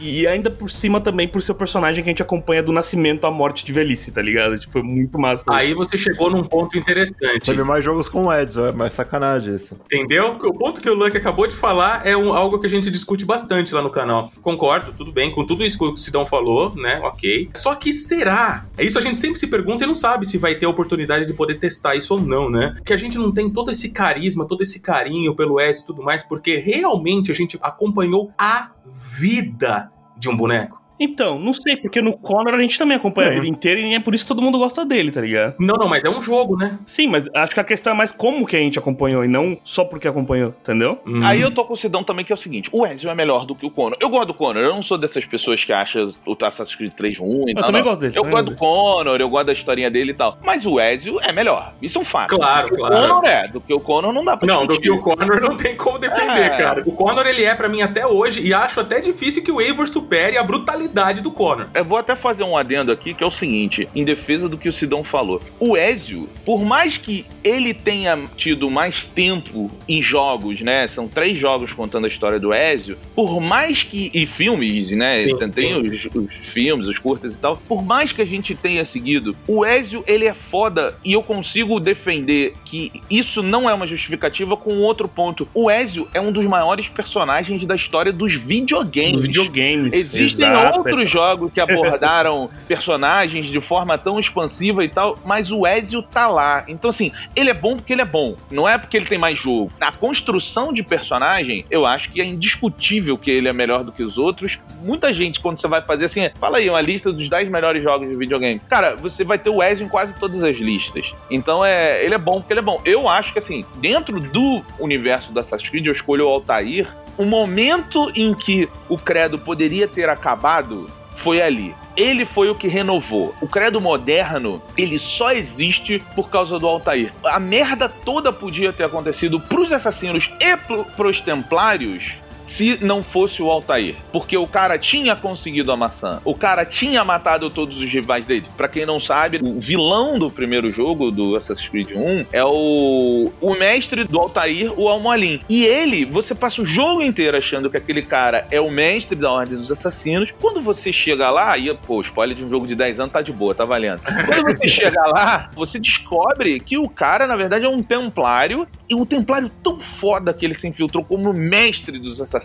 E ainda por cima também por ser o personagem que a gente acompanha do nascimento à morte de velhice, tá ligado? Tipo, é muito massa. Aí você chegou num ponto interessante. Teve mais jogos com o Edson, é mais sacanagem isso. Entendeu? O ponto que o Luck acabou de falar é um- algo que a gente discute bastante lá no canal. Concordo, tudo bem, com tudo isso que o Sidão falou, né? Ok. Só que será? É isso a gente sempre se pergunta e não sabe se vai ter a oportunidade de poder testar isso ou não, né? Que a gente não tem todo esse carisma, todo esse carinho pelo Ezio e tudo mais, porque realmente a gente acompanhou a vida de um boneco. Então, não sei, porque no Connor a gente também acompanha a Sim. vida inteira e é por isso que todo mundo gosta dele, tá ligado? Não, não, mas é um jogo, né? Sim, mas acho que a questão é mais como que a gente acompanhou e não só porque acompanhou, entendeu? Hum. Aí eu tô com o Sidão também, que é o seguinte: o Ezio é melhor do que o Conor. Eu gosto do Conor, eu não sou dessas pessoas que acham o Assassin's Creed 3 ruim. e Eu tal, também não. gosto dele, Eu gosto do Conor, eu gosto da historinha dele e tal. Mas o Ezio é melhor. Isso é um fato. Claro, claro. O Conor é, do que o Conor não dá pra Não, do que o Connor não tem como defender, É. cara. O Connor, ele é pra mim até hoje, e acho até difícil que o Eivor supere a brutalidade do Connor. Eu vou até fazer um adendo aqui, que é o seguinte, em defesa do que o Sidão falou. O Ezio, por mais que ele tenha tido mais tempo em jogos, né? São três jogos contando a história do Ezio. Por mais que. E filmes, né? Sim, tem os, os filmes, os curtas e tal. Por mais que a gente tenha seguido, o Ezio, ele é foda e eu consigo defender que isso não é uma justificativa com outro ponto. O Ezio é um dos maiores personagens da história dos videogames. Nos videogames. Existem exato. Outros jogos que abordaram personagens de forma tão expansiva e tal, mas o Ezio tá lá. Então, assim, ele é bom porque ele é bom. Não é porque ele tem mais jogo. Na construção de personagem, eu acho que é indiscutível que ele é melhor do que os outros. Muita gente, quando você vai fazer assim, fala aí uma lista dos 10 melhores jogos de videogame. Cara, você vai ter o Ezio em quase todas as listas. Então, é, ele é bom porque ele é bom. Eu acho que, assim, dentro do universo do Assassin's Creed, eu escolho o Altair. O momento em que o credo poderia ter acabado foi ali. Ele foi o que renovou. O credo moderno, ele só existe por causa do Altair. A merda toda podia ter acontecido pros assassinos e pro, pros templários se não fosse o Altair. Porque o cara tinha conseguido a maçã. O cara tinha matado todos os rivais dele. Pra quem não sabe, o vilão do primeiro jogo, do Assassin's Creed 1, é o, o mestre do Altair, o Almoalin. E ele, você passa o jogo inteiro achando que aquele cara é o mestre da Ordem dos Assassinos. Quando você chega lá, e, pô, spoiler de um jogo de 10 anos tá de boa, tá valendo. Quando você chega lá, você descobre que o cara, na verdade, é um templário. E um templário tão foda que ele se infiltrou como mestre dos assassinos.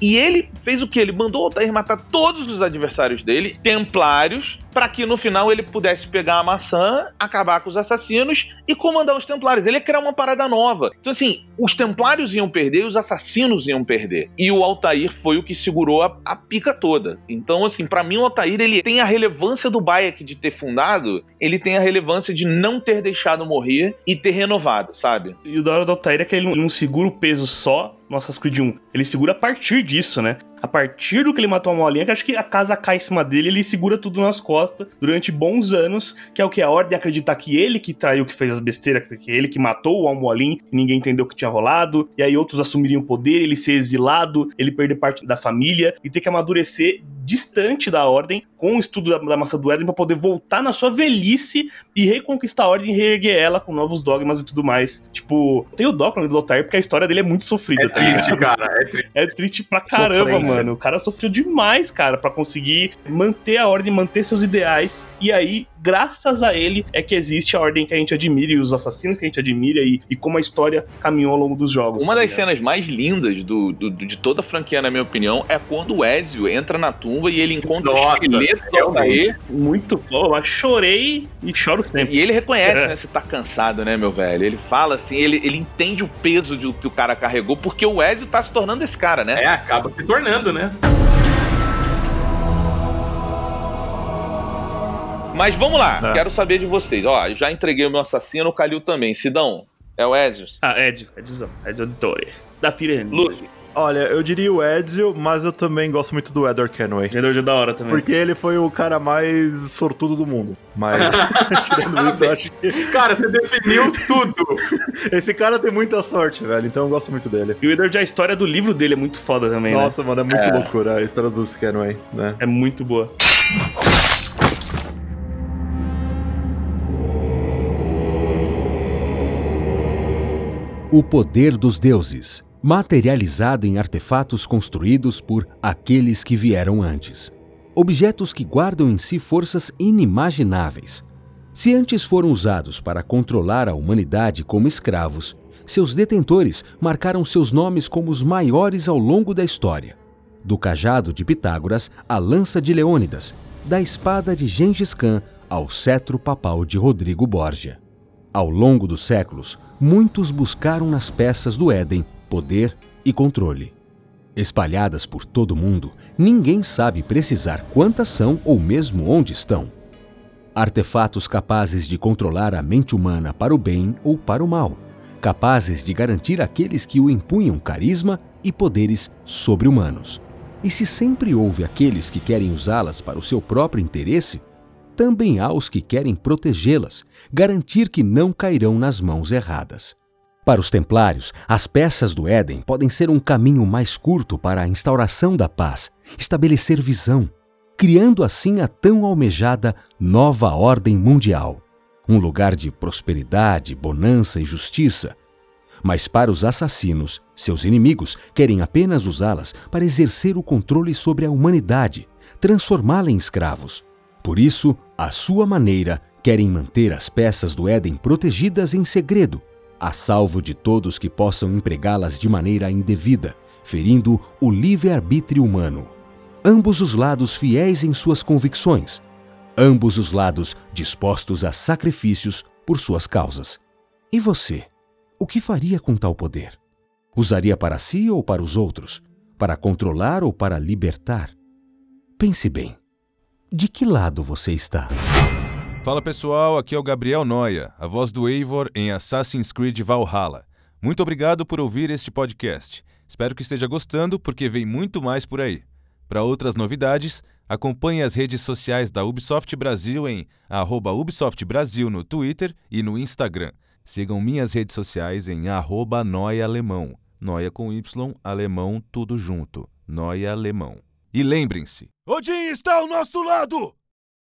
E ele fez o que? Ele mandou o Altair matar todos os adversários dele, templários, para que no final ele pudesse pegar a maçã, acabar com os assassinos e comandar os templários. Ele ia criar uma parada nova. Então, assim, os templários iam perder e os assassinos iam perder. E o Altair foi o que segurou a, a pica toda. Então, assim, para mim o Altair ele tem a relevância do Bayek de ter fundado, ele tem a relevância de não ter deixado morrer e ter renovado, sabe? E o da hora do Altair é que ele não segura o peso só no Assassin's Creed 1. Ele segura a partir disso, né? A partir do que ele matou a molinha, que acho que a casa cai em cima dele, ele segura tudo nas costas durante bons anos, que é o que a ordem acreditar que ele que traiu, que fez as besteiras, que ele que matou o Almolim, ninguém entendeu o que tinha rolado, e aí outros assumiriam o poder, ele ser exilado, ele perder parte da família e ter que amadurecer distante da ordem com o estudo da, da massa do Éden para poder voltar na sua velhice e reconquistar a ordem e reerguer ela com novos dogmas e tudo mais. Tipo, tem o Dockland do Lothar porque a história dele é muito sofrida. É tá triste, ligado? cara. É triste. É triste pra caramba, Sofrência. mano. O cara sofreu demais, cara, pra conseguir manter a ordem, manter seus ideais. E aí, graças a ele, é que existe a ordem que a gente admira e os assassinos que a gente admira e, e como a história caminhou ao longo dos jogos. Uma tá das ligado? cenas mais lindas do, do- de toda a franquia, na minha opinião, é quando o Ezio entra na tumba e ele encontra Nossa, o esqueleto do. Altair Muito bom. Eu chorei e choro sempre. E ele reconhece, É. né? Você tá cansado, né, meu velho? Ele fala assim, ele, ele entende o peso do que o cara carregou, porque o Ezio tá se tornando esse cara, né? É, acaba se tornando, né? Mas vamos lá, É. quero saber de vocês. Ó, já entreguei o meu assassino, o Calil também. Sidão, é o Ezio? Ah, Ed, Edzão, Ed Auditore. Da Firenze. Luke. Olha, eu diria o Ezio, mas eu também gosto muito do Edward Kenway. Jogador de da hora também. Porque ele foi o cara mais sortudo do mundo. Mas, tirando isso, eu acho que Cara, você definiu tudo. esse cara tem muita sorte, velho. Então eu gosto muito dele. E o Edward, a história do livro dele é muito foda também, né? Nossa, mano, é muito É. loucura a história dos Kenway, né? É muito boa. O poder dos deuses, materializado em artefatos construídos por aqueles que vieram antes. Objetos que guardam em si forças inimagináveis. Se antes foram usados para controlar a humanidade como escravos, seus detentores marcaram seus nomes como os maiores ao longo da história. Do cajado de Pitágoras à lança de Leônidas, da espada de Gengis Khan ao cetro papal de Rodrigo Borgia. Ao longo dos séculos, muitos buscaram nas peças do Éden poder e controle. Espalhadas por todo o mundo, ninguém sabe precisar quantas são ou mesmo onde estão. Artefatos capazes de controlar a mente humana para o bem ou para o mal, capazes de garantir àqueles que o impunham carisma e poderes sobre-humanos. E se sempre houve aqueles que querem usá-las para o seu próprio interesse, também há os que querem protegê-las, garantir que não cairão nas mãos erradas. Para os templários, as peças do Éden podem ser um caminho mais curto para a instauração da paz, estabelecer visão, criando assim a tão almejada nova ordem mundial. Um lugar de prosperidade, bonança e justiça. Mas para os assassinos, seus inimigos querem apenas usá-las para exercer o controle sobre a humanidade, transformá-la em escravos. Por isso, à sua maneira, querem manter as peças do Éden protegidas em segredo, a salvo de todos que possam empregá-las de maneira indevida, ferindo o livre-arbítrio humano. Ambos os lados fiéis em suas convicções, ambos os lados dispostos a sacrifícios por suas causas. E você? O que faria com tal poder? Usaria para si ou para os outros? Para controlar ou para libertar? Pense bem. De que lado você está? Fala pessoal, aqui é o Gabriel Noia, a voz do Eivor em Assassin's Creed Valhalla. Muito obrigado por ouvir este podcast. Espero que esteja gostando, porque vem muito mais por aí. Para outras novidades, acompanhe as redes sociais da Ubisoft Brasil em arroba Ubisoft Brasil no Twitter e no Instagram. Sigam minhas redes sociais em arroba Noia Alemão. Noia com Y, alemão, tudo junto. Noia Alemão. E lembrem-se, Odin está ao nosso lado!